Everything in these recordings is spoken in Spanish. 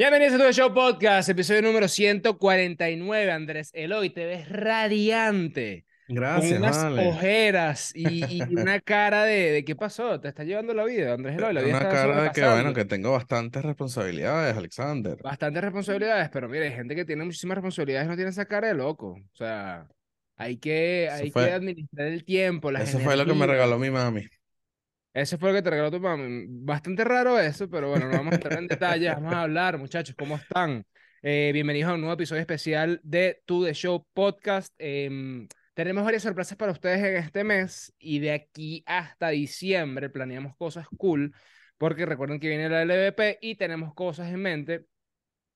Bienvenidos a tu show podcast, episodio número 149. Andrés Eloy, te ves radiante. Gracias, con unas vale. ojeras y, y una cara de, de ¿qué pasó? Te está llevando la vida, Andrés Eloy. La vida Una cara de que, bueno, que tengo bastantes responsabilidades, Alexander. Bastantes responsabilidades, pero mire, hay gente que tiene muchísimas responsabilidades y no tiene esa cara de loco. O sea, hay que, hay que fue- administrar el tiempo, las Eso fue lo que me regaló mi mami. Eso fue lo que te regaló tu mami. Bastante raro eso, pero bueno, no vamos a entrar en detalles. Vamos a hablar, muchachos, ¿cómo están? Eh, bienvenidos a un nuevo episodio especial de To The Show Podcast. Em, tenemos varias sorpresas para ustedes en este mes y de aquí hasta diciembre planeamos cosas cool, porque recuerden que viene la LVP y tenemos cosas en mente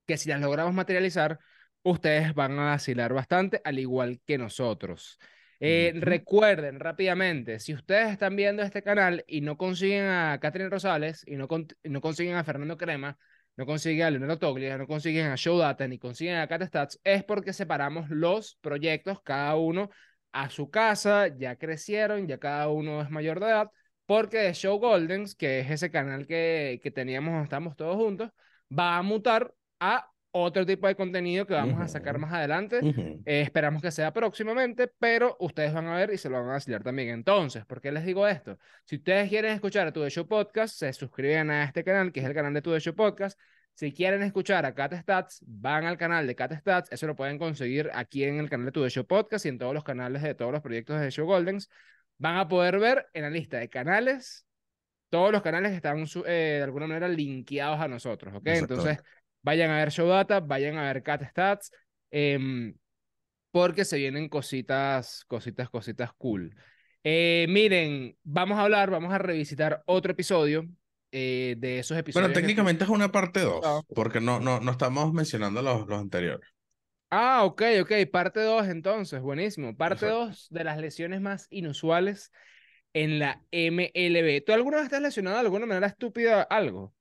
que si las logramos materializar, ustedes van a vacilar bastante, al igual que nosotros. Eh. Recuerden rápidamente, si ustedes están viendo este canal y no consiguen a Catherine Rosales y no, con- no consiguen a Fernando Crema, no consiguen a Leonardo Toglia, no consiguen a Showdata ni consiguen a CatStats, es porque separamos los proyectos, cada uno a su casa, ya crecieron, ya cada uno es mayor de edad, porque The Show Goldens, que es ese canal que, que teníamos, estamos todos juntos, va a mutar a otro tipo de contenido que vamos a sacar más adelante. Ujú. Eh, esperamos que sea próximamente, pero ustedes van a ver y se lo van a vacilar también. Entonces, ¿por qué les digo esto? Si ustedes quieren escuchar a Tu Show Podcast, se suscriben a este canal, que es el canal de Tu Show Podcast. Si quieren escuchar a Cat Stats, van al canal de Cat Stats. Eso lo pueden conseguir aquí en el canal de Tu Show Podcast y en todos los canales de todos los proyectos de The Show Goldens. Van a poder ver en la lista de canales todos los canales que están eh, de alguna manera linkeados a nosotros, ¿ok? Entonces, Exactamente. Vayan a ver Showdata, vayan a ver Cat Stats, em, porque se vienen cositas, cositas, cositas cool. Eh, miren, vamos a hablar, vamos a revisitar otro episodio eh, de esos episodios. Bueno, técnicamente es una parte Ah. 2, porque no, no, no estamos mencionando los, los anteriores. Ah, ok, ok, parte 2 entonces, buenísimo. Parte Exacto. 2 de las lesiones más inusuales en la MLB. ¿Tú alguna vez has lesionado de alguna manera estúpida algo?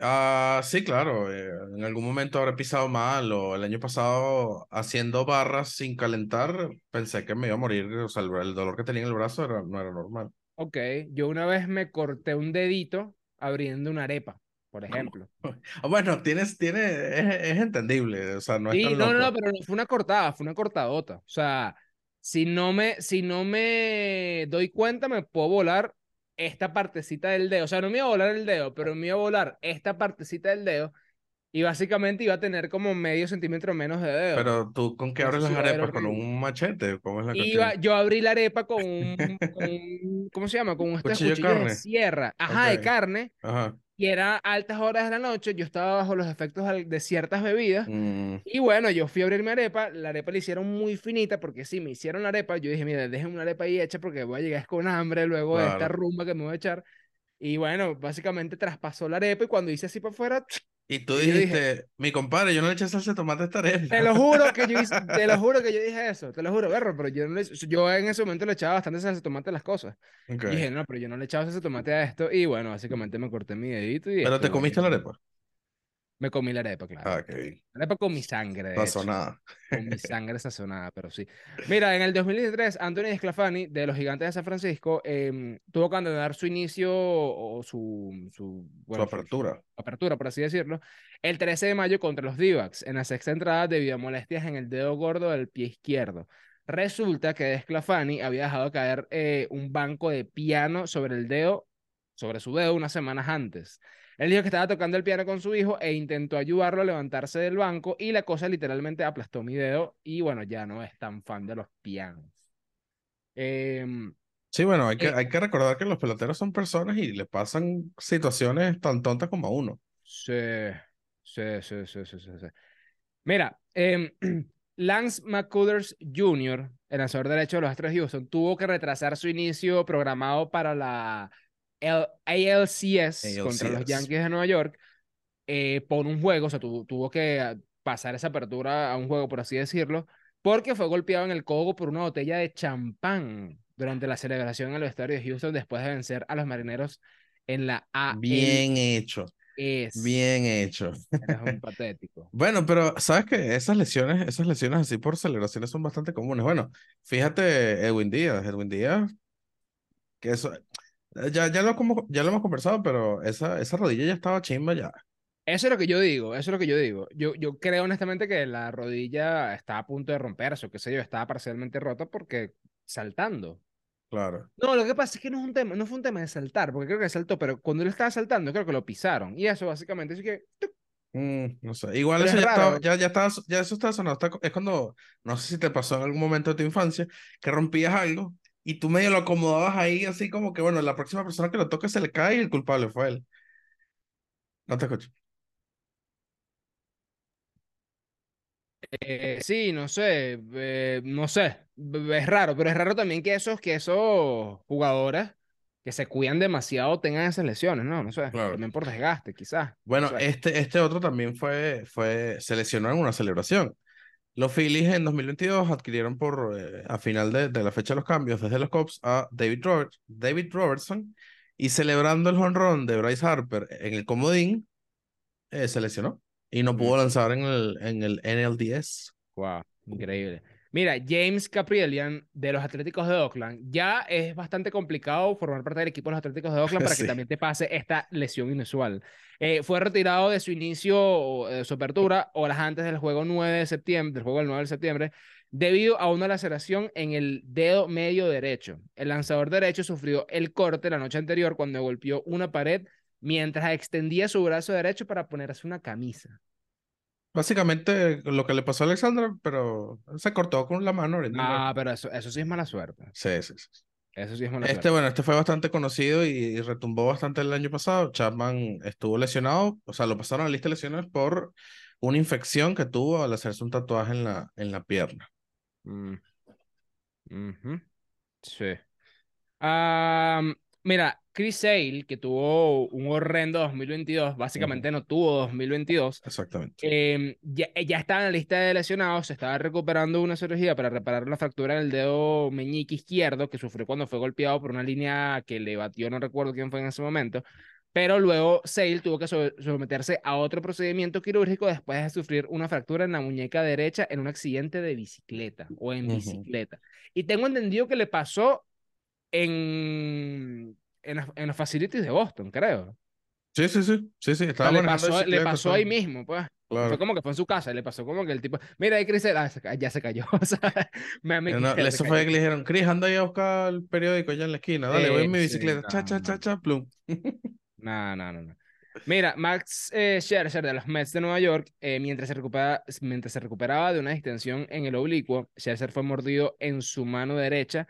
Ah, sí, claro. eh, en algún momento habré pisado mal o el año pasado haciendo barras sin calentar, pensé que me iba a morir. O sea, el, el dolor que tenía en el brazo era, no era normal. Ok, yo una vez me corté un dedito abriendo una arepa, por ejemplo. Ah, Bueno, tienes, tiene, es, es entendible, o sea, no es Sí, tan no, no, no, loco. pero no fue una cortada, fue una cortadota. O sea, si no me, si no me doy cuenta, me puedo volar esta partecita del dedo. O sea, no me iba a volar el dedo, pero me iba a volar esta partecita del dedo y básicamente iba a tener como medio centímetro menos de dedo. Pero tú, ¿con qué abres las arepas? ¿Con un machete? ¿Cómo es la Iba, yo abrí la arepa con un, con un- ¿cómo se llama? Con estos Cuchillo de cuchillos de carne. sierra, ajá, de Ok. carne, Ajá. Y era altas horas de la noche, yo estaba bajo los efectos de ciertas bebidas, Mm, y bueno, yo fui a abrir mi arepa, la arepa la hicieron muy finita, porque si me hicieron la arepa, yo dije, mira, dejen una arepa ahí hecha porque voy a llegar con hambre luego de esta rumba que me voy a echar, y bueno, básicamente traspasó la arepa, y cuando hice así para afuera, Y tú Y dije- dijiste, mi compadre, yo no le eché salsa de tomate a esta arepa. Te lo juro que yo hice- te lo juro que yo dije eso, te lo juro, berro, pero yo, no le- yo en ese momento le echaba bastante salsa de tomate a las cosas. Y dije, no, pero yo no le echaba salsa de tomate a esto. Y bueno, básicamente me corté mi dedito y Pero te comiste la bien. arepa. Me comí la arepa, claro. Ah, bien. La arepa con mi sangre. Sazonada. Con mi sangre sazonada, pero sí. Mira, en el 2013, Anthony Sclafani, de los Gigantes de San Francisco, em, tuvo que abandonar su inicio o su, su, bueno, Su apertura. apertura, por así decirlo, el 13 de mayo contra los D-backs en la sexta entrada debido a molestias en el dedo gordo del pie izquierdo. Resulta que Desclafani había dejado caer eh, un banco de piano sobre el dedo, sobre su dedo unas semanas antes. Él dijo que estaba tocando el piano con su hijo e intentó ayudarlo a levantarse del banco y la cosa literalmente aplastó mi dedo y bueno, ya no es tan fan de los pianos. Em, Sí, bueno, hay que, Eh. hay que recordar que los peloteros son personas y le pasan situaciones tan tontas como a uno. Sí, sí, sí, sí, sí, sí, sí. Mira, em, Lance McCullers Jr., el lanzador derecho de los Astros de Houston, tuvo que retrasar su inicio programado para la L- ALCS contra los. Yankees de Nueva York eh, por un juego, o sea, tu- tuvo que ah, pasar esa apertura a un juego, por así decirlo, porque fue golpeado en el codo por una botella de champán durante la celebración en el estadio de Houston después de vencer a los marineros en la ALCS. Bien hecho, bien hecho. Eres un patético. Bueno, pero sabes que esas lesiones, esas lesiones así por celebraciones son bastante comunes. Bueno, fíjate, Edwin Díaz, Edwin Díaz, que eso, ya, ya lo, como, ya lo hemos conversado, pero esa, esa rodilla ya estaba chimba ya. Eso es lo que yo digo, eso es lo que yo digo. Yo, yo creo honestamente que la rodilla está a punto de romperse, o qué sé yo, estaba parcialmente rota porque saltando. Claro. No, lo que pasa es que no, es un tema, no fue un tema de saltar, porque creo que saltó, pero cuando él estaba saltando, creo que lo pisaron. Y eso básicamente es que... Mm, no sé. Igual Pero eso es ya, estaba, ya, ya, estaba, ya eso estaba sonado. Está es cuando, no sé si te pasó en algún momento de tu infancia, que rompías algo y tú medio lo acomodabas ahí, así como que, bueno, la próxima persona que lo toque se le cae y el culpable fue él. No te escucho. Eh, sí, no sé, eh, no sé, es raro, pero es raro también que esos, que esos jugadores que se cuidan demasiado tengan esas lesiones, ¿no? No sé, Claro. también por desgaste, quizás. no Bueno, sé. este, este otro también fue, fue, se lesionó en una celebración. Los Phillies en 2022 adquirieron por, eh, a final de, de la fecha de los cambios desde los Cubs a David, Roberts, David Robertson y celebrando el jonrón de Bryce Harper en el comodín, eh, se lesionó y no pudo lanzar en el, en el NLDS. Wow, increíble. Mira, James Caprillian de los Atléticos de Oakland, ya es bastante complicado formar parte del equipo de los Atléticos de Oakland para que también te pase esta lesión inusual. Eh, fue retirado de su inicio, o, eh, su apertura, horas antes del juego 9 de septiembre, del juego del 9 de septiembre, debido a una laceración en el dedo medio derecho. El lanzador derecho sufrió el corte la noche anterior cuando golpeó una pared mientras extendía su brazo derecho para ponerse una camisa. Básicamente lo que le pasó a Alexandra, pero se cortó con la mano ahorita. Ah, pero eso, eso sí es mala suerte. Sí, sí, sí. Eso sí es mala Este, suerte. bueno, este fue bastante conocido y, y retumbó bastante el año pasado. Chapman estuvo lesionado, o sea, lo pasaron a la lista de lesiones por una infección que tuvo al hacerse un tatuaje en la, en la pierna. Mm. Ujú. Sí. Am, mira, Chris Sale, que tuvo un horrendo 2022, básicamente no tuvo 2022, Exactamente. em, ya, ya estaba en la lista de lesionados, se estaba recuperando una cirugía para reparar la fractura en el dedo meñique izquierdo que sufrió cuando fue golpeado por una línea que le batió, no recuerdo quién fue en ese momento, pero luego Sale tuvo que so- someterse a otro procedimiento quirúrgico después de sufrir una fractura en la muñeca derecha en un accidente de bicicleta o en Ujú. bicicleta. Y tengo entendido que le pasó en, en, en los facilities de Boston, creo. Sí, sí, sí, sí, sí, O estaba sea, le pasó, le ahí mismo, pues. Fue como que fue en su casa y le pasó como que el tipo, mira ahí Chris, ah, se ya se cayó, o sea, me Eh, no, eso fue que le dijeron, Chris, anda ahí a buscar el periódico allá en la esquina, dale, voy en mi sí, bicicleta, cha, no, cha, cha, cha, plum. No, no, no, no. Mira, Max eh, Scherzer de los Mets de Nueva York, eh, mientras, se recupera, mientras se recuperaba de una distensión en el oblicuo, Scherzer fue mordido en su mano derecha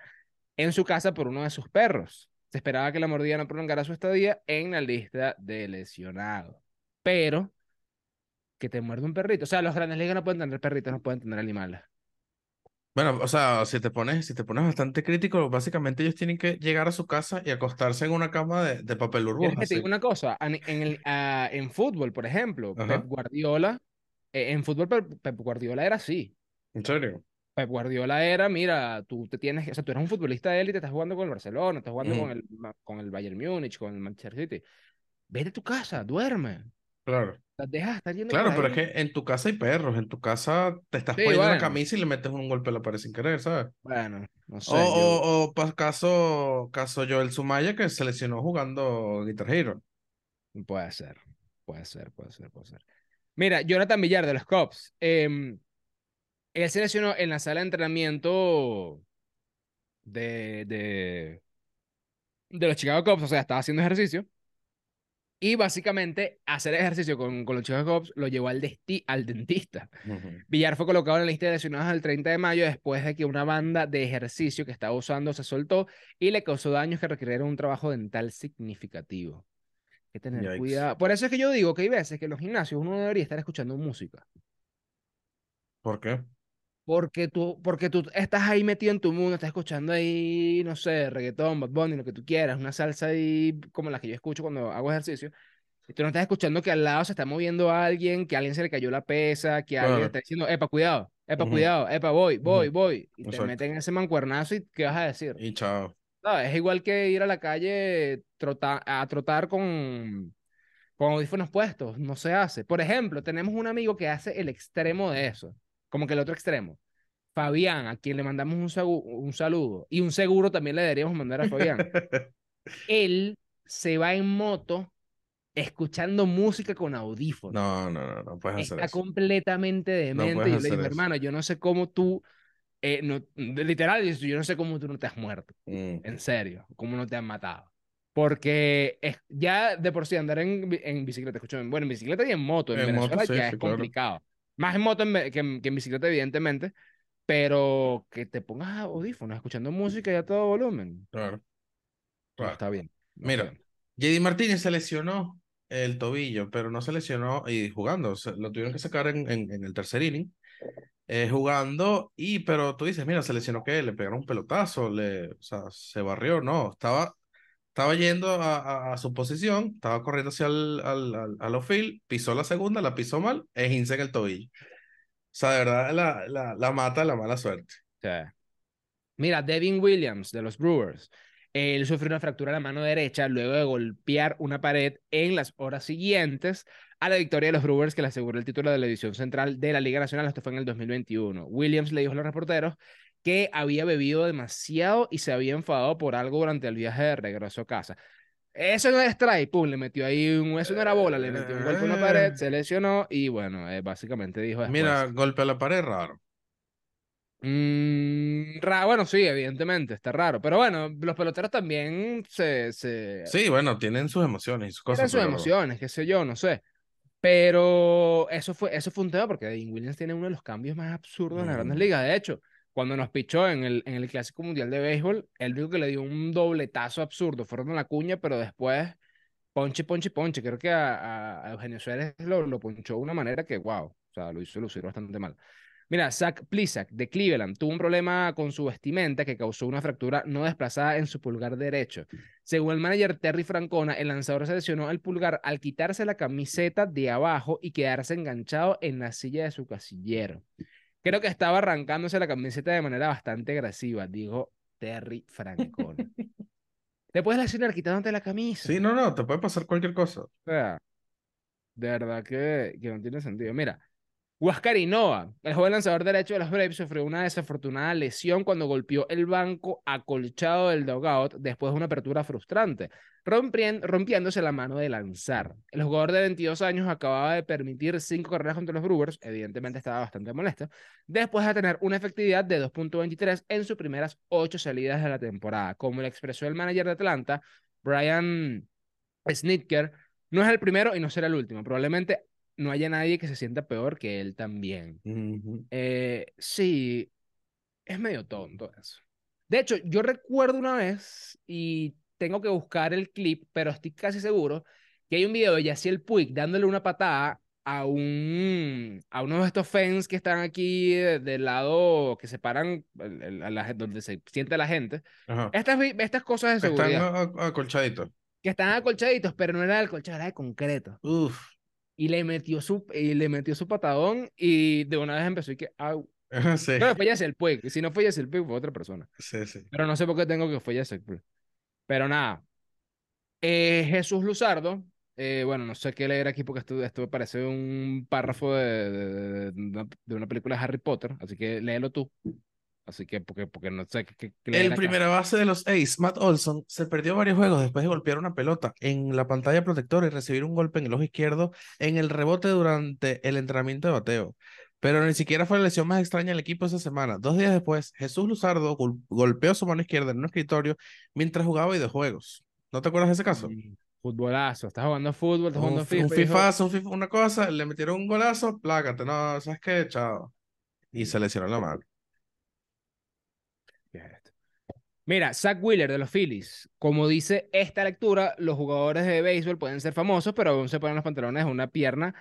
en su casa por uno de sus perros. Se esperaba que la mordida no prolongara su estadía en la lista de lesionados. Pero que te muerde un perrito. O sea, los grandes ligas no pueden tener perritos, no pueden tener animales. Bueno, o sea, si te pones, si te pones bastante crítico, básicamente ellos tienen que llegar a su casa y acostarse en una cama de, de papel ¿Quieres burbuja, que te una cosa? En, en el, ah, en fútbol, por ejemplo, Pep. Guardiola, eh, en fútbol Pep, Pep Guardiola era así. ¿En serio? Pep Guardiola era, mira, tú te tienes, o sea, tú eres un futbolista de élite, estás jugando con el Barcelona, estás jugando con Ujú, el, con el Bayern Múnich, con el Manchester City. Vete a tu casa, duerme. Claro. Las dejas estar yendo Claro, pero es ahí. que en tu casa hay perros, en tu casa te estás Sí, poniendo bueno. camisa y le metes un golpe a la pared sin querer, ¿sabes? Bueno, no sé, O, yo. o, o pa- caso, caso Joel Sumaya que se lesionó jugando Guitar Hero. Puede ser, puede ser, puede ser, puede ser. Mira, Jonathan Villar de los Cubs. em, él se lesionó en la sala de entrenamiento de, de, de los Chicago Cubs, o sea, estaba haciendo ejercicio. Y básicamente hacer ejercicio con, con los Chicago Cubs lo llevó al, desti- al dentista. Villar fue colocado en la lista de lesionados el 30 de mayo después de que una banda de ejercicio que estaba usando se soltó y le causó daños que requirieron un trabajo dental significativo. Hay que tener Yikes. cuidado. Por eso es que yo digo que hay veces que en los gimnasios uno debería estar escuchando música. ¿Por qué? Porque tú, porque tú estás ahí metido en tu mundo, estás escuchando ahí, no sé, reggaetón, Bad Bunny, lo que tú quieras, una salsa ahí como la que yo escucho cuando hago ejercicio. Y tú no estás escuchando que al lado se está moviendo alguien, que a alguien se le cayó la pesa, que alguien Claro. está diciendo, epa, cuidado, epa, Ujú. cuidado, epa, voy, voy, Ujú. voy. Y te Exacto. meten ese mancuernazo y ¿qué vas a decir? Y chao. ¿Sabes? Es igual que ir a la calle trota- a trotar con, con audífonos puestos. No se hace. Por ejemplo, tenemos un amigo que hace el extremo de eso. Como que el otro extremo. Fabián, a quien le mandamos un, un saludo. Y un seguro también le deberíamos mandar a Fabián. Él se va en moto escuchando música con audífonos. No, no, no, no puedes hacer Está eso. completamente demente. puedes yo le hacer eso. hermano, yo no sé cómo tú, eh, no, literal, yo no sé cómo tú no te has muerto. Mm. En serio, cómo no te han matado. Porque es, ya de por sí andar en, en bicicleta, escúchame, bueno, en bicicleta y en moto, en En moto, Venezuela sí, ya sí, es claro. complicado. Más en moto que, en, que en bicicleta, evidentemente, pero que te pongas audífonos escuchando música y a todo volumen. Claro. No Claro. está bien. no Mira. JD Martínez se lesionó el tobillo, pero no se lesionó y jugando. lo tuvieron que sacar en, en, en el tercer inning. eh, jugando, y pero tú dices, mira, se lesionó que le pegaron un pelotazo, le, o sea, se barrió, no, estaba, estaba yendo a, a- a su posición, estaba corriendo hacia el al, al, al outfield, pisó la segunda, la pisó mal, es en el tobillo. O sea, de verdad, la, la, la mata la mala suerte. Sí. Mira, Devin Williams de los Brewers. Él sufrió una fractura de la mano derecha luego de golpear una pared en las horas siguientes a la victoria de los Brewers que le aseguró el título de la edición central de la Liga Nacional. Esto fue en el 2021. Williams le dijo a los reporteros que había bebido demasiado y se había enfadado por algo durante el viaje de regreso a casa. Eso no es strike, pum, le metió ahí un, eso no era bola, le metió un golpe a una pared, se lesionó y bueno, eh, básicamente dijo después. Mira, golpe a la pared raro. Mm, ra- bueno, sí, evidentemente, está raro. Pero bueno, los peloteros también se, se Sí, bueno, tienen sus emociones y sus tienen cosas. sus pero- emociones, qué sé yo, no sé. Pero eso fue, eso fue un tema porque Devin Williams tiene uno de los cambios más absurdos en las grandes Mm. ligas. De hecho, cuando nos pichó en el, en el Clásico Mundial de Béisbol, él dijo que le dio un dobletazo absurdo, fueron a la cuña, pero después ponche, ponche, ponche. Creo que a, Eugenio Suárez lo, lo ponchó de una manera que, wow, o sea, lo hizo lucir bastante mal. Mira, Zach Plisak de Cleveland tuvo un problema con su vestimenta que causó una fractura no desplazada en su pulgar derecho. Según el manager Terry Francona, el lanzador se lesionó el pulgar al quitarse la camiseta de abajo y quedarse enganchado en la silla de su casillero. Creo que estaba arrancándose la camiseta de manera bastante agresiva, dijo Terry Francona. Te puedes lesionar quitándote la camisa. Sí, no, no, te puede pasar cualquier cosa. O sea, de verdad que, que no tiene sentido. Mira, Huáscar el joven lanzador derecho de los Braves, sufrió una desafortunada lesión cuando golpeó el banco acolchado del dugout después de una apertura frustrante, rompiéndose la mano de lanzar. El jugador de 22 años acababa de permitir cinco carreras contra los Brewers, evidentemente estaba bastante molesto, después de tener una efectividad de 2.23 en sus primeras ocho salidas de la temporada. Como le expresó el manager de Atlanta, Brian Snitker, no es el primero y no será el último. Probablemente no haya nadie que se sienta peor que él también. Eh, sí, es medio tonto eso. De hecho, yo recuerdo una vez y tengo que buscar el clip, pero estoy casi seguro que hay un video de Yaciel Puig dándole una patada a un a uno de estos fans que están aquí de- del lado que separan a la donde se sienta la gente. Ajá. Estas, estas cosas de Están seguridad a- acolchaditos. que están acolchaditos, pero no era de acolchado, era de concreto. Uf. Y le metió su, y le metió su patadón y de una vez empezó y que, au. Sí, No, fue Yacel Puig. y Si no fue Yacel Puig, fue otra persona. sí, sí. Pero no sé por qué tengo que fue Yacel Puig. Pero nada. Eh, Jesús Luzardo. eh, bueno, no sé qué leer aquí porque esto, esto me parece un párrafo de, de, de- de una película de Harry Potter. Así que léelo tú. Así que, porque, porque no sé qué, El acá. primera base de los Ace, Matt Olson, se perdió varios juegos después de golpear una pelota en la pantalla protectora y recibir un golpe en el ojo izquierdo en el rebote durante el entrenamiento de bateo. Pero ni siquiera fue la lesión más extraña del equipo esa semana. Dos días después, Jesús Luzardo gol- golpeó su mano izquierda en un escritorio mientras jugaba videojuegos. ¿No te acuerdas de ese caso? Mm, Futbolazo. Estás jugando fútbol, estás Un, jugando un FIFA. fifazo, un FIFA, una cosa, le metieron un golazo, plácate, no, ¿sabes qué? Chao. Y se lesionó la mano. ¿Qué es esto? Mira, Zach Wheeler de los Phillies. Como dice esta lectura, los jugadores de béisbol pueden ser famosos, pero aún se ponen los pantalones de una pierna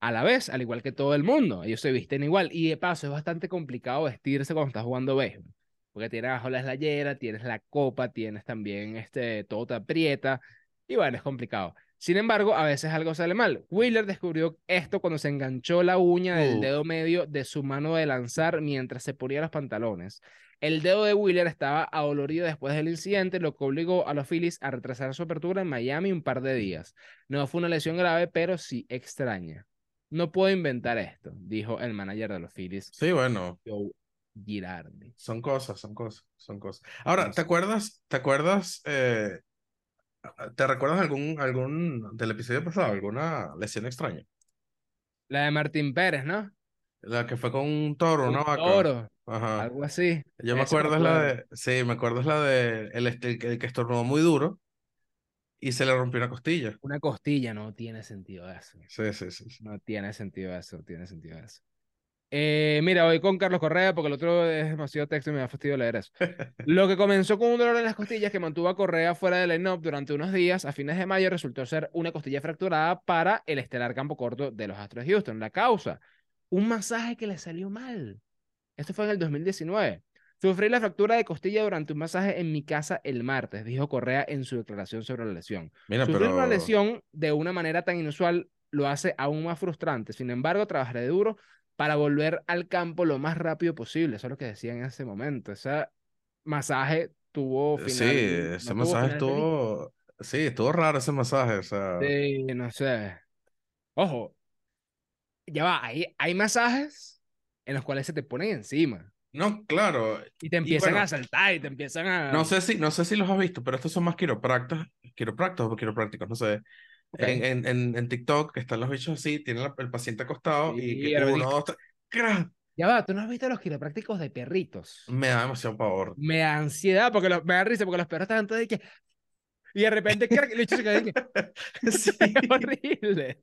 a la vez, al igual que todo el mundo. Ellos se visten igual. Y de paso, es bastante complicado vestirse cuando estás jugando béisbol. Porque tienes abajo la eslayera, tienes la copa, tienes también este, todo te aprieta. Y bueno, es complicado. Sin embargo, a veces algo sale mal. Wheeler descubrió esto cuando se enganchó la uña del dedo medio de su mano de lanzar mientras se ponía los pantalones. El dedo de Wheeler estaba adolorido después del incidente, lo que obligó a los Phillies a retrasar su apertura en Miami un par de días. No fue una lesión grave, pero sí extraña. No puedo inventar esto, dijo el manager de los Phillies, Sí, bueno, Joe Girardi. Son cosas, son cosas, son cosas. Ahora, No ¿te acuerdas? ¿Te acuerdas? eh, ¿Te recuerdas algún, algún del episodio pasado, alguna lesión extraña? La de Martín Pérez, ¿no? La que fue con un toro, una Un vaca. toro, Ajá. algo así. Yo me acuerdo es la de, sí, me acuerdo es la de el, este- el que el que estornudó muy duro y se le rompió una costilla. Una costilla no tiene sentido eso. Sí, sí, sí. sí. No tiene sentido eso, tiene sentido eso. Eh, mira, voy con Carlos Correa porque el otro es demasiado texto y me da fastidio leer eso. Lo que comenzó con un dolor en las costillas que mantuvo a Correa fuera del line-up durante unos días, a fines de mayo resultó ser una costilla fracturada para el estelar campo corto de los Astros de Houston. La causa, un masaje que le salió mal. Esto fue en el 2019. Sufrí la fractura de costilla durante un masaje en mi casa el martes, dijo Correa en su declaración sobre la lesión. Mira, Sufrir pero una lesión de una manera tan inusual lo hace aún más frustrante. Sin embargo, trabajaré duro para volver al campo lo más rápido posible. Eso es lo que decía en ese momento. Ese masaje tuvo final. sí, ese no masaje estuvo, sí, estuvo raro ese masaje, o sea, Sí, no sé. Ojo, ya va, hay, hay masajes en los cuales se te ponen encima no, claro, y te empiezan bueno, a saltar y te empiezan a... no sé si, no sé si los has visto, pero estos son más quiropractas, quiropractos o quiroprácticos, no sé. Ok. En, en, en, TikTok que están los bichos así, tienen el paciente acostado y Sí, que pero uno, dos, tres. Ya va, ¿tú no has visto los quiroprácticos de perritos? me da demasiado pavor. me da ansiedad porque lo- me da risa porque los perros estaban todos de que y de repente crack, el bicho se queda de que Sí. horrible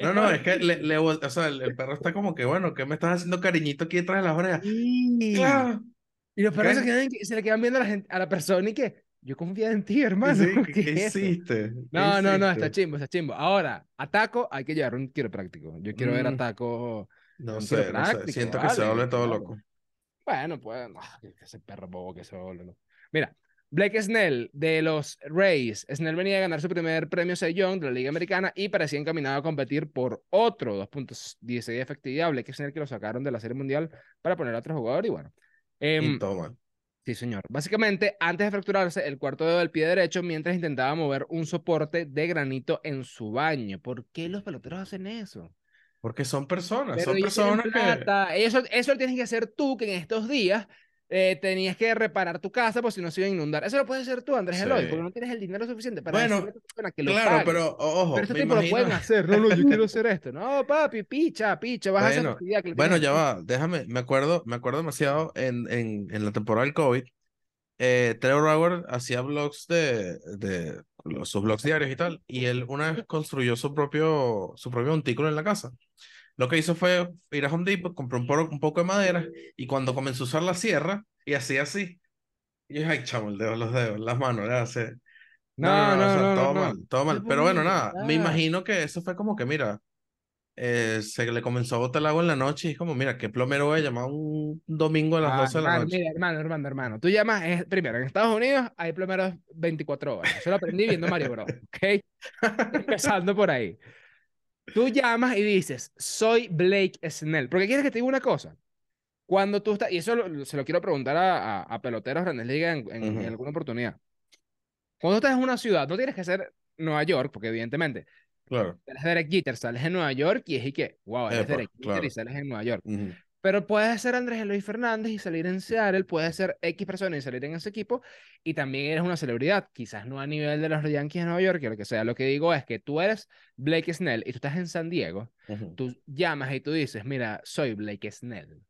No, no, es que le, le o sea, el, el perro está como que, bueno, ¿qué me estás haciendo cariñito aquí detrás de las orejas? Sí. ¡Claro! y los perros se, quedan, se le quedan viendo a la, gente, a la persona y que yo confía en ti hermano Sí, ¿qué, ¿qué hiciste? ¿Qué no no no está chimbo está chimbo ahora a Taco hay que llevar un quiropráctico yo quiero ver Mm, Taco No un sé, no sé. Siento que se vale vuelve todo loco. Bueno, pues, no, que ese perro bobo que se vuelve, ¿no? Mira, Blake Snell de los Rays. Snell venía a ganar su primer premio Cy Young de la Liga Americana y parecía encaminado a competir por otro 2.16 de efectividad. Blake Snell que lo sacaron de la Serie Mundial para poner a otro jugador y bueno. Em, Y mal. sí, señor. Básicamente, antes de fracturarse el cuarto dedo del pie derecho mientras intentaba mover un soporte de granito en su baño. ¿Por qué los peloteros hacen eso? Porque son personas, Pero son ellos personas que... Eso, eso lo tienes que hacer tú, que en estos días eh, tenías que reparar tu casa por si no se iba a inundar. Eso lo puedes hacer tú, Andrés Sí. Eloy, porque no tienes el dinero suficiente para Bueno, a que lo Claro, pague. pero ojo, Pero estos me tipos lo imagino... pueden hacer. No, no, yo quiero hacer esto. No, papi, picha, picha, vas a hacer Bueno, actividad que bueno, ya va, déjame, me acuerdo, me acuerdo demasiado en, en, en la temporada del COVID, eh, Trevor Bauer hacía blogs de, de sus blogs diarios y tal, y él una vez construyó su propio, su propio montículo en la casa. Lo que hizo fue ir a Home Depot, compró un, poro- un poco de madera, y cuando comenzó a usar la sierra, y hacía así, y yo, ay, chamo, el dedo, los dedos, las manos, ya hace... No, no, no, o sea, no, todo no. mal, todo mal. Pero bueno, nada, me imagino que eso fue como que, mira, eh, se le comenzó a botar el agua en la noche y es como, mira, ¿qué plomero voy a llamar un domingo a las Ah, 12 de la hermano, noche? mira, hermano, hermano, hermano. Tú llamas, es- primero, en Estados Unidos hay plomeros 24 horas. Eso lo aprendí viendo Mario Bros. ¿Ok? Empezando por ahí. Tú llamas y dices, soy Blake Snell. Porque quieres que te diga una cosa. Cuando tú estás, y eso lo- se lo quiero preguntar a, a, a peloteros Grandes Ligas en, en- en Ujú. alguna oportunidad. Cuando estás en una ciudad, no tienes que ser Nueva York, porque evidentemente, Claro. eres Derek Jeter, sales en Nueva York y es y que, wow, eres Epa, Derek Jeter y claro. sales en Nueva York. Ujú. Pero puede ser Andrés Eloy Fernández y salir en Seattle, puede ser X persona y salir en ese equipo, y también eres una celebridad, quizás no a nivel de los Yankees de Nueva York, lo que sea. Lo que digo es que tú eres Blake Snell y tú estás en San Diego, Ujú. tú llamas y tú dices, mira, soy Blake Snell.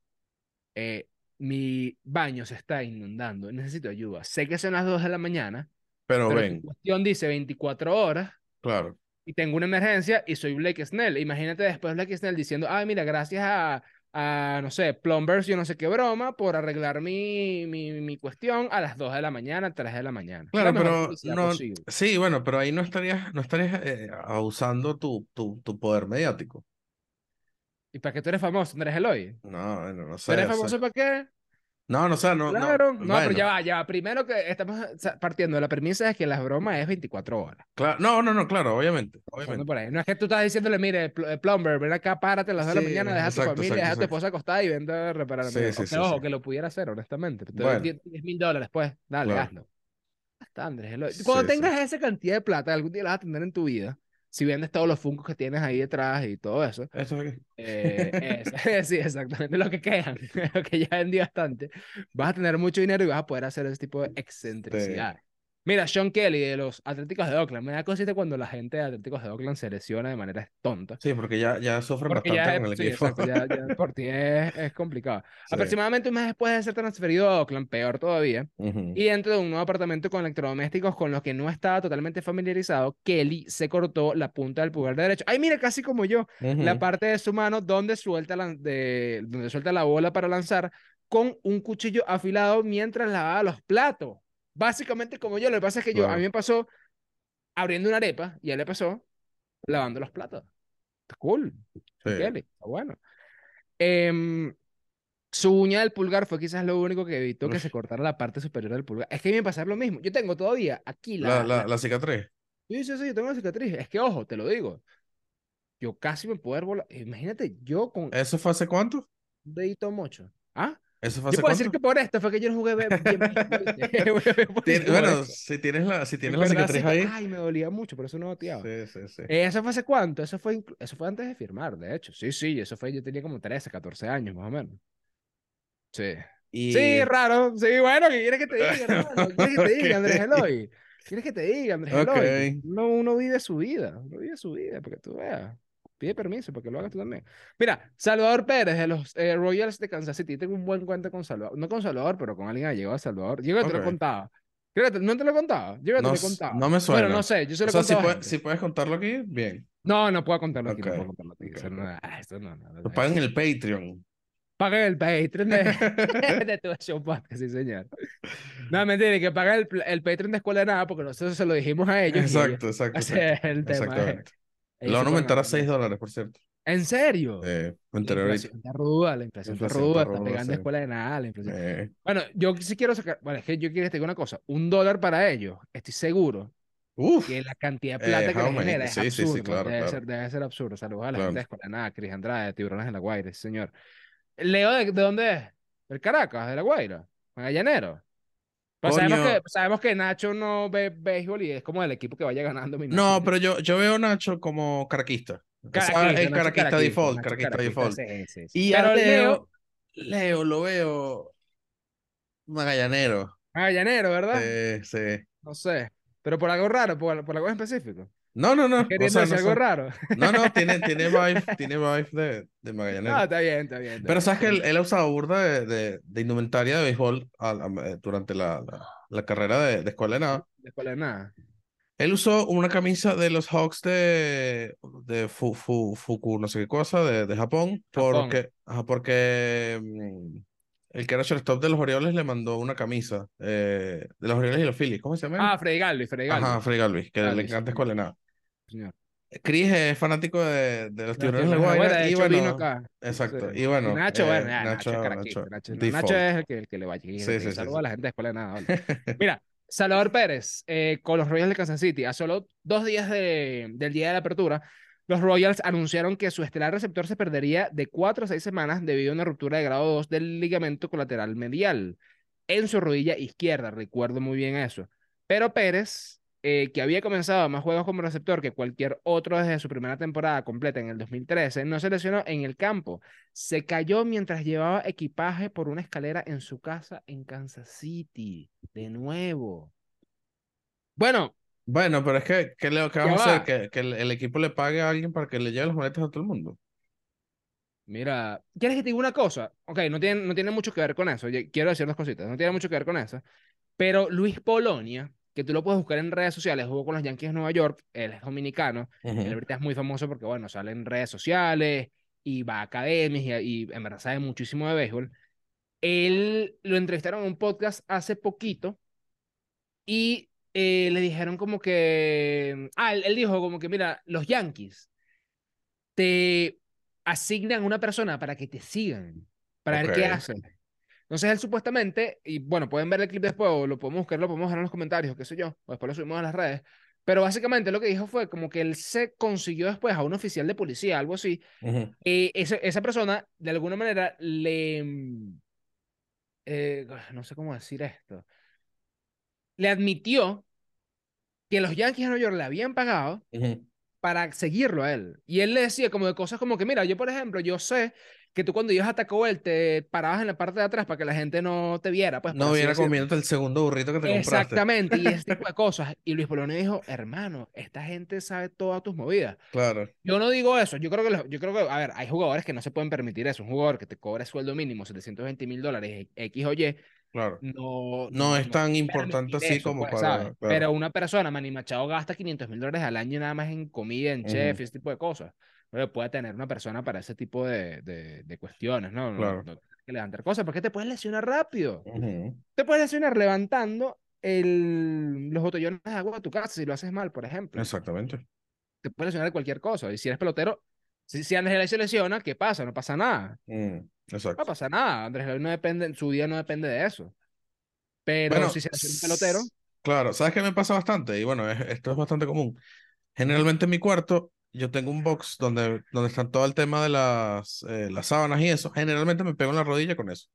Eh, mi baño se está inundando, necesito ayuda. Sé que son las 2 de la mañana, Pero pero ven, cuestión dice 24 horas claro. y tengo una emergencia y soy Blake Snell. Imagínate después Blake Snell diciendo, ay, mira, gracias a, a, no sé, Plumbers, yo no sé qué broma, por arreglar mi, mi, mi cuestión a las 2 de la mañana, 3 de la mañana. Claro, La pero no, posible. sí, bueno, pero ahí no estarías, no estarías eh, abusando tu, tu, tu poder mediático. ¿Y para qué tú eres famoso, Andrés Eloy? No, bueno, no ¿Tú sé, eres famoso para qué? No, no sé, no, no, Claro. No, pero bueno, ya va, ya va. Primero que estamos partiendo de la premisa de que las bromas es 24 horas. claro, no, no, no, claro, obviamente, obviamente. por ahí. No es que tú estás diciéndole, mire, pl- Plumber, ven acá, párate a las 2 de la mañana, deja a tu familia, exacto, deja a tu esposa acostada y vente a repararme. Sí, sí, O sí, ojo, que lo pudiera hacer, honestamente. Te Bueno. 10 mil dólares, pues. Dale, Claro. hazlo. Ya está, Andrés. Eloy. Cuando tengas esa cantidad de plata, algún día la vas a tener en tu vida. Si vendes todos los funcos que tienes ahí detrás y todo eso. Esto es eh, es- sí, exactamente lo que quedan. lo que ya vendí bastante. Vas a tener mucho dinero y vas a poder hacer ese tipo de excentricidades. Mira, Sean Kelly de los Atléticos de Oakland. Me da cosita cuando la gente de Atléticos de Oakland se lesiona de manera tonta. Sí, porque ya, ya sufren Porque bastante ya, con el es- sí, equipo. exacto, ya, ya por ti es, es complicado. Sí. Aproximadamente un mes después de ser transferido a Oakland, peor todavía, Ujú. y dentro de un nuevo apartamento con electrodomésticos con los que no estaba totalmente familiarizado, Kelly se cortó la punta del pulgar derecho. Ay, mira, casi como yo, la Ujú. parte de su mano donde suelta la, de, donde suelta la bola para lanzar con un cuchillo afilado mientras lavaba los platos. Básicamente como yo, lo que pasa es que yo, a mí me pasó abriendo una arepa y a él le pasó lavando los platos. Cool. Sí. Está bueno. Em, su uña del pulgar fue quizás lo único que evitó que se Uf. cortara la parte superior del pulgar. Es que a mí me pasa lo mismo. Yo tengo todavía aquí La, la... la, la- la cicatriz. Sí, sí, sí, yo tengo una cicatriz. Es que, ojo, te lo digo. Yo casi me puedo volar. Imagínate, yo con ¿Eso fue hace cuánto? un dedito mocho. ¿Ah? ¿Eso fue Yo puedo decir que por esto fue que yo no jugué bien bueno, si tienes la, si En tienes la cicatriz ahí. Ay, me dolía mucho, por eso no bateaba. Sí, sí, sí. Eh, ¿Eso fue hace cuánto? Eso fue, eso fue antes de firmar, de hecho. Sí, sí, eso fue, yo tenía como 13, 14 años, más o menos. Sí. Y... Sí, raro. Sí, bueno, ¿qué quieres que te diga, hermano? ¿Qué quieres que te diga, Andrés. Eloy? ¿Quieres que te diga, Andrés Ok. Eloy? Uno, uno vive su vida, uno vive su vida, porque tú veas. Pide permiso para que lo hagas tú también. Mira, Salvador Pérez de los eh, Royals de Kansas City. Tengo un buen cuento con Salvador. No con Salvador, pero con alguien que llegado a Salvador. Yo te lo contaba. Creo que te- ¿No te lo he contado? Yo que No te lo contado. no me suena. Bueno, no sé, yo se O lo sea, si, puede- puedes contarlo aquí, bien. No, no puedo contarlo aquí, no puedo contarlo aquí. ok, Eso ok. no, esto no, no, no, Lo pagan en el Patreon. Paguen el Patreon de, de tu show podcast, sí, señor. No, mentira, que paguen el, Patreon de Escuela de Nada, porque nosotros se lo dijimos a ellos. Exacto, exacto. ese exacto. es el tema. Exactamente. Ellos Lo van a aumentar a ponen 6 dólares, por cierto. ¿En serio? Eh, La inflación está ruda, la inflación está Inflación ruda, está está ruda, pegando sí. Escuela de Nada, la inflación. Eh, Bueno, yo sí quiero sacar, bueno, es que yo quiero que te diga una cosa, un dólar para ellos, estoy seguro uf, que la cantidad de Eh, plata que les genera es Sí, sí, absurdo, claro, debe, claro. Ser, debe ser absurdo. Saludos a la Claro. gente de Escuela de Nada, Cris Andrade, de Tiburones de la Guaira, señor. Leo, ¿de, de dónde es? ¿Del Caracas, de la Guaira? Magallanero. Pues sabemos que, sabemos que Nacho no ve béisbol y es como el equipo que vaya ganando. me No, pero yo, yo veo a Nacho como caraquista. Caraquista, es caraquista default, caraquista default. sí, sí, sí. Y a Pero Leo, Leo lo veo magallanero. Magallanero, ¿verdad? Sí, sí. No sé. Pero por algo raro, por, por algo específico. No, no, no. O Queriendo sea, decir no, algo raro. no, no, tiene, tiene vibe, tiene vibe de, de magallanero. Ah, está bien, está bien. está Pero bien. sabes que él, él ha usado burda de, de, de indumentaria de béisbol al- am- eh, durante la, la, la carrera de, de escuela de nada. De escuela de nada. Él usó una camisa de los Hawks de, de Fu, Fu- Fuku, no sé qué cosa, de, de Japón, Japón. porque, ajá, porque mm, el que era shortstop de los Orioles le mandó una camisa eh, de los Orioles y los Phillies. ¿Cómo se llama? Ah, Freddy Galvis, Freddy Galvis. Ajá, Freddy Galvis, que Galvis, le encanta escuela de nada. Señor. Chris es fanático de, de los tiburones de Guaira y bueno, vino acá. exacto. Sí. Y bueno, Nacho, eh, bueno, Nacho, Nacho, Nacho, Nacho. Nacho es el que, el que le vaya. Sí, sí, sí, Saludos sí. a la gente de escuela de nada. vale. Mira, Salvador Pérez eh, con los Royals de Kansas City. A solo dos días de- del día de la apertura, los Royals anunciaron que su estelar receptor se perdería de cuatro a seis semanas debido a una ruptura de grado 2 del ligamento colateral medial en su rodilla izquierda. Recuerdo muy bien eso. Pero Pérez, eh, que había comenzado más juegos como receptor que cualquier otro desde su primera temporada completa en el 2013, no se lesionó en el campo. Se cayó mientras llevaba equipaje por una escalera en su casa en Kansas City. De nuevo. Bueno, Bueno, pero es que, ¿qué, le, vamos a hacer? ¿Que, que el, el equipo le pague a alguien para que le lleve las maletas a todo el mundo? mira, ¿quieres que te diga una cosa? Ok, no tiene, no tiene mucho que ver con eso. Quiero decir dos cositas. No tiene mucho que ver con eso. Pero Luis Polonia, que tú lo puedes buscar en redes sociales, jugó con los Yankees de Nueva York. Él es dominicano. Él Ujú. ahorita es muy famoso porque, bueno, sale en redes sociales y va a academias y, y en verdad sabe muchísimo de béisbol. Él lo entrevistaron en un podcast hace poquito y eh, le dijeron como que, ah, él, él dijo como que, mira, los Yankees te asignan una persona para que te sigan, para ver qué hacen. Entonces él supuestamente, y bueno, pueden ver el clip después o lo podemos buscar, lo podemos dejar en los comentarios, qué sé yo, o después lo subimos a las redes. Pero básicamente lo que dijo fue como que él se consiguió después a un oficial de policía, algo así, y esa, esa persona de alguna manera le... mm, eh, no sé cómo decir esto. Le admitió que los Yankees de Nueva York le habían pagado para seguirlo a él. Y él le decía como de cosas como que, mira, yo por ejemplo, yo sé que tú cuando ibas a Taco Bell te parabas en la parte de atrás para que la gente no te viera. Pues, No viera comiéndote el segundo burrito que te compraste. Exactamente, y ese tipo de cosas. Y Luis Polonio dijo, hermano, esta gente sabe todas tus movidas. Claro. Yo no digo eso, yo creo que, los- yo creo que, a ver, hay jugadores que no se pueden permitir eso. Un jugador que te cobra sueldo mínimo, 720 mil dólares, X o Y, Claro. no, No es tan importante así eso, como pues, para- claro. Pero una persona, Manny Machado, gasta 500 mil dólares al año nada más en comida, en chef y ese tipo de cosas. Pero puede tener una persona para ese tipo de, de, de cuestiones, ¿no? No- Claro. no tienes que levantar cosas, porque te puedes lesionar rápido. Ujú. Te puedes lesionar levantando el, los botellones de agua de tu casa si lo haces mal, por ejemplo. Exactamente. Te puedes lesionar de cualquier cosa. Y si eres pelotero, si, si Andrés Gelay se lesiona, ¿qué pasa? No pasa nada. Mm, No Exacto. pasa nada. Andrés Gelay no depende, su día no depende de eso. Pero Bueno, si se lesiona un pelotero, Claro, ¿sabes qué me pasa bastante? Y bueno, es- esto es bastante común. Generalmente en mi cuarto yo tengo un box donde, donde están todo el tema de las, eh, las sábanas y eso. Generalmente me pego en la rodilla con eso.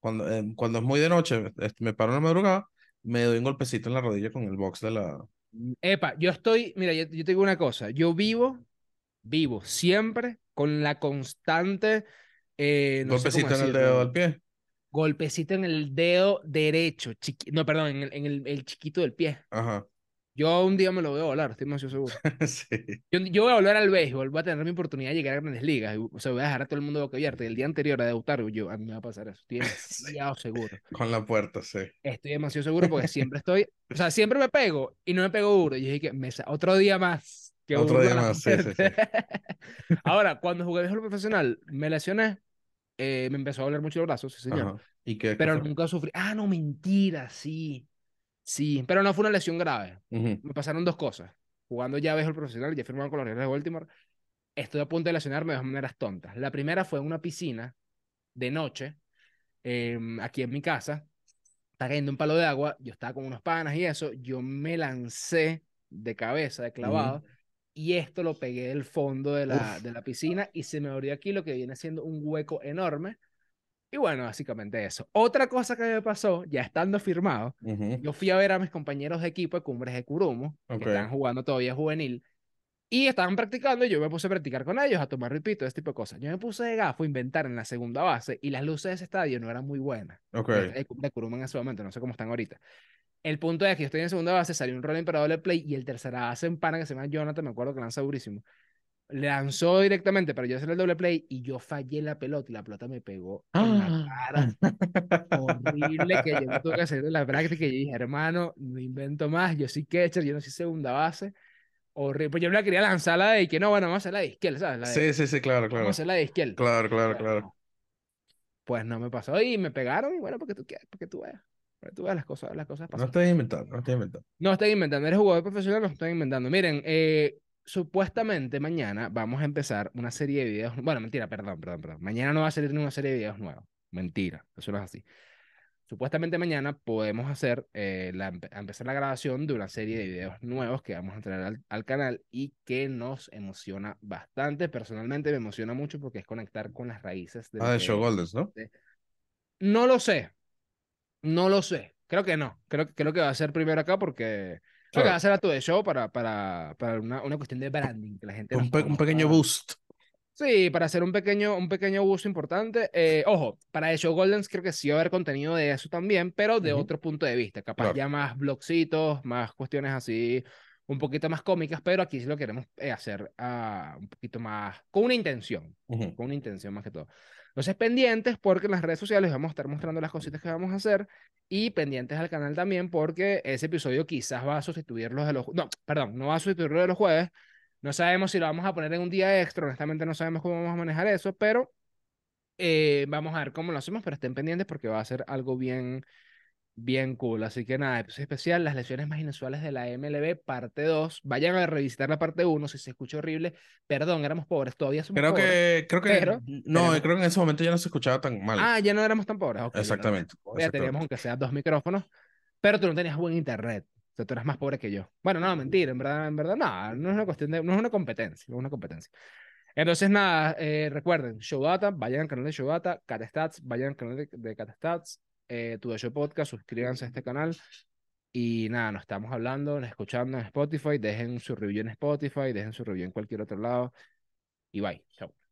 Cuando, eh, cuando es muy de noche, este, me paro en la madrugada, me doy un golpecito en la rodilla con el box de la... Epa, yo estoy, mira, yo, yo te digo una cosa, yo vivo, vivo siempre con la constante, eh, no golpecito en el dedo del pie. golpecito en el dedo derecho, chiqui- no, perdón, en el, en el, el chiquito del pie. Aja. Yo un día me lo voy a volar, estoy demasiado seguro. Sí. Yo, yo voy a volver al béisbol, voy a tener mi oportunidad de llegar a grandes ligas, y, o sea, voy a dejar a todo el mundo boca abierta, y el día anterior a debutar, yo, a mí me va a pasar eso, estoy demasiado seguro. Con la puerta, sí. Estoy demasiado seguro porque siempre estoy, o sea, siempre me pego y no me pego duro. Y dije que me otro día más. Que Otro día más, sí, sí, muerte. Ahora, cuando jugué béisbol profesional, me lesioné, eh, me empezó a doler mucho el brazo, sí, señor. ¿Y qué, qué Pero fue? nunca sufrí. Ah, no, mentira, sí. Sí, pero no fue una lesión grave. Me pasaron dos cosas. Jugando ya béisbol profesional, ya firmado con los Orioles de Baltimore, estoy a punto de lesionarme de dos maneras tontas. La primera fue en una piscina de noche, em, aquí en mi casa. Está cayendo un palo de agua, yo estaba con unos panas y eso, yo me lancé de cabeza, de clavado, y esto lo pegué del fondo de la, Uf. de la piscina y se me abrió aquí lo que viene siendo un hueco enorme. Y bueno, básicamente eso. Otra cosa que me pasó, ya estando firmado, Ujú. yo fui a ver a mis compañeros de equipo de Cumbres de Curumo, Ok. que estaban jugando todavía juvenil, y estaban practicando, y yo me puse a practicar con ellos, a tomar ripito, ese tipo de cosas. Yo me puse de gafo a inventar en la segunda base, y las luces de ese estadio no eran muy buenas. Ok. De, de Curumo en ese momento, no sé cómo están ahorita. El punto es que yo estoy en segunda base, salió un rolling para doble play, y el tercera base, un pana que se llama Jonathan, me acuerdo que lanza durísimo, lanzó directamente para yo hacer el doble play, y yo fallé la pelota, y la pelota me pegó en la cara horrible que yo me tuve que hacer de la práctica y yo dije, hermano, no invento más, yo soy catcher, yo no soy segunda base. Horrible. Pues yo me la quería lanzar la de que no, bueno, vamos a hacer la de izquierda, ¿sabes? La de, Sí, sí, sí, claro, Vamos a claro. hacer la de izquierda. Claro, claro, claro. no. Pues no me pasó y me pegaron y bueno, porque tú quieras, porque tú veas. Porque tú veas las cosas, las cosas No pasan. estoy inventando, no estoy inventando. No estoy inventando, eres jugador profesional, no estoy inventando. Miren, eh, supuestamente mañana vamos a empezar una serie de videos. Bueno, mentira, perdón, perdón, perdón. Mañana no va a salir ninguna serie de videos nuevos. Mentira, eso no es así. Supuestamente mañana podemos hacer, eh, la, empezar la grabación de una serie de videos nuevos que vamos a traer al, al canal y que nos emociona bastante. Personalmente me emociona mucho porque es conectar con las raíces de Ah, de Show ¿no? no lo sé. No lo sé. Creo que no. Creo, creo que va a ser primero acá porque Claro. va a ser a tu de show para, para, para una, una cuestión de branding, que la gente Un, pe- un pequeño boost. Sí, para hacer un pequeño, un pequeño uso importante. Eh, ojo, para Show Goldens creo que sí va a haber contenido de eso también, pero de Ujú. otro punto de vista. Capaz Claro. ya más blogcitos, más cuestiones así, un poquito más cómicas, pero aquí sí lo queremos eh, hacer ah, un poquito más, con una intención Ujú. con una intención más que todo. Entonces, pendientes porque en las redes sociales vamos a estar mostrando las cositas que vamos a hacer y pendientes al canal también porque ese episodio quizás va a sustituir los de los... No, perdón, no va a sustituir los de los jueves. No sabemos si lo vamos a poner en un día extra, honestamente no sabemos cómo vamos a manejar eso, pero eh, vamos a ver cómo lo hacemos, pero estén pendientes porque va a ser algo bien, bien cool. Así que nada, episodio especial, las lesiones más inusuales de la MLB, parte 2. Vayan a revisitar la parte 1 si se escucha horrible. Perdón, éramos pobres, todavía somos Creo pobres. que, creo que, pero no, tenemos- creo que en ese momento ya no se escuchaba tan mal. Ah, ya no éramos tan pobres. ok, ya no Exactamente, Ya teníamos exactamente. aunque sea dos micrófonos, pero tú no tenías buen internet. O sea, tú eras más pobre que yo. Bueno, no, mentira, en verdad, en verdad, no, no es una cuestión de, no es una competencia, no es una competencia. Entonces, nada, eh, recuerden, Showdata, vayan al canal de Showdata, Catstats, vayan al canal de, de Catstats, eh, Tu de Show Podcast, suscríbanse a este canal. Y nada, nos estamos hablando, nos escuchando en Spotify, dejen su review en Spotify, dejen su review en cualquier otro lado. Y bye, chao.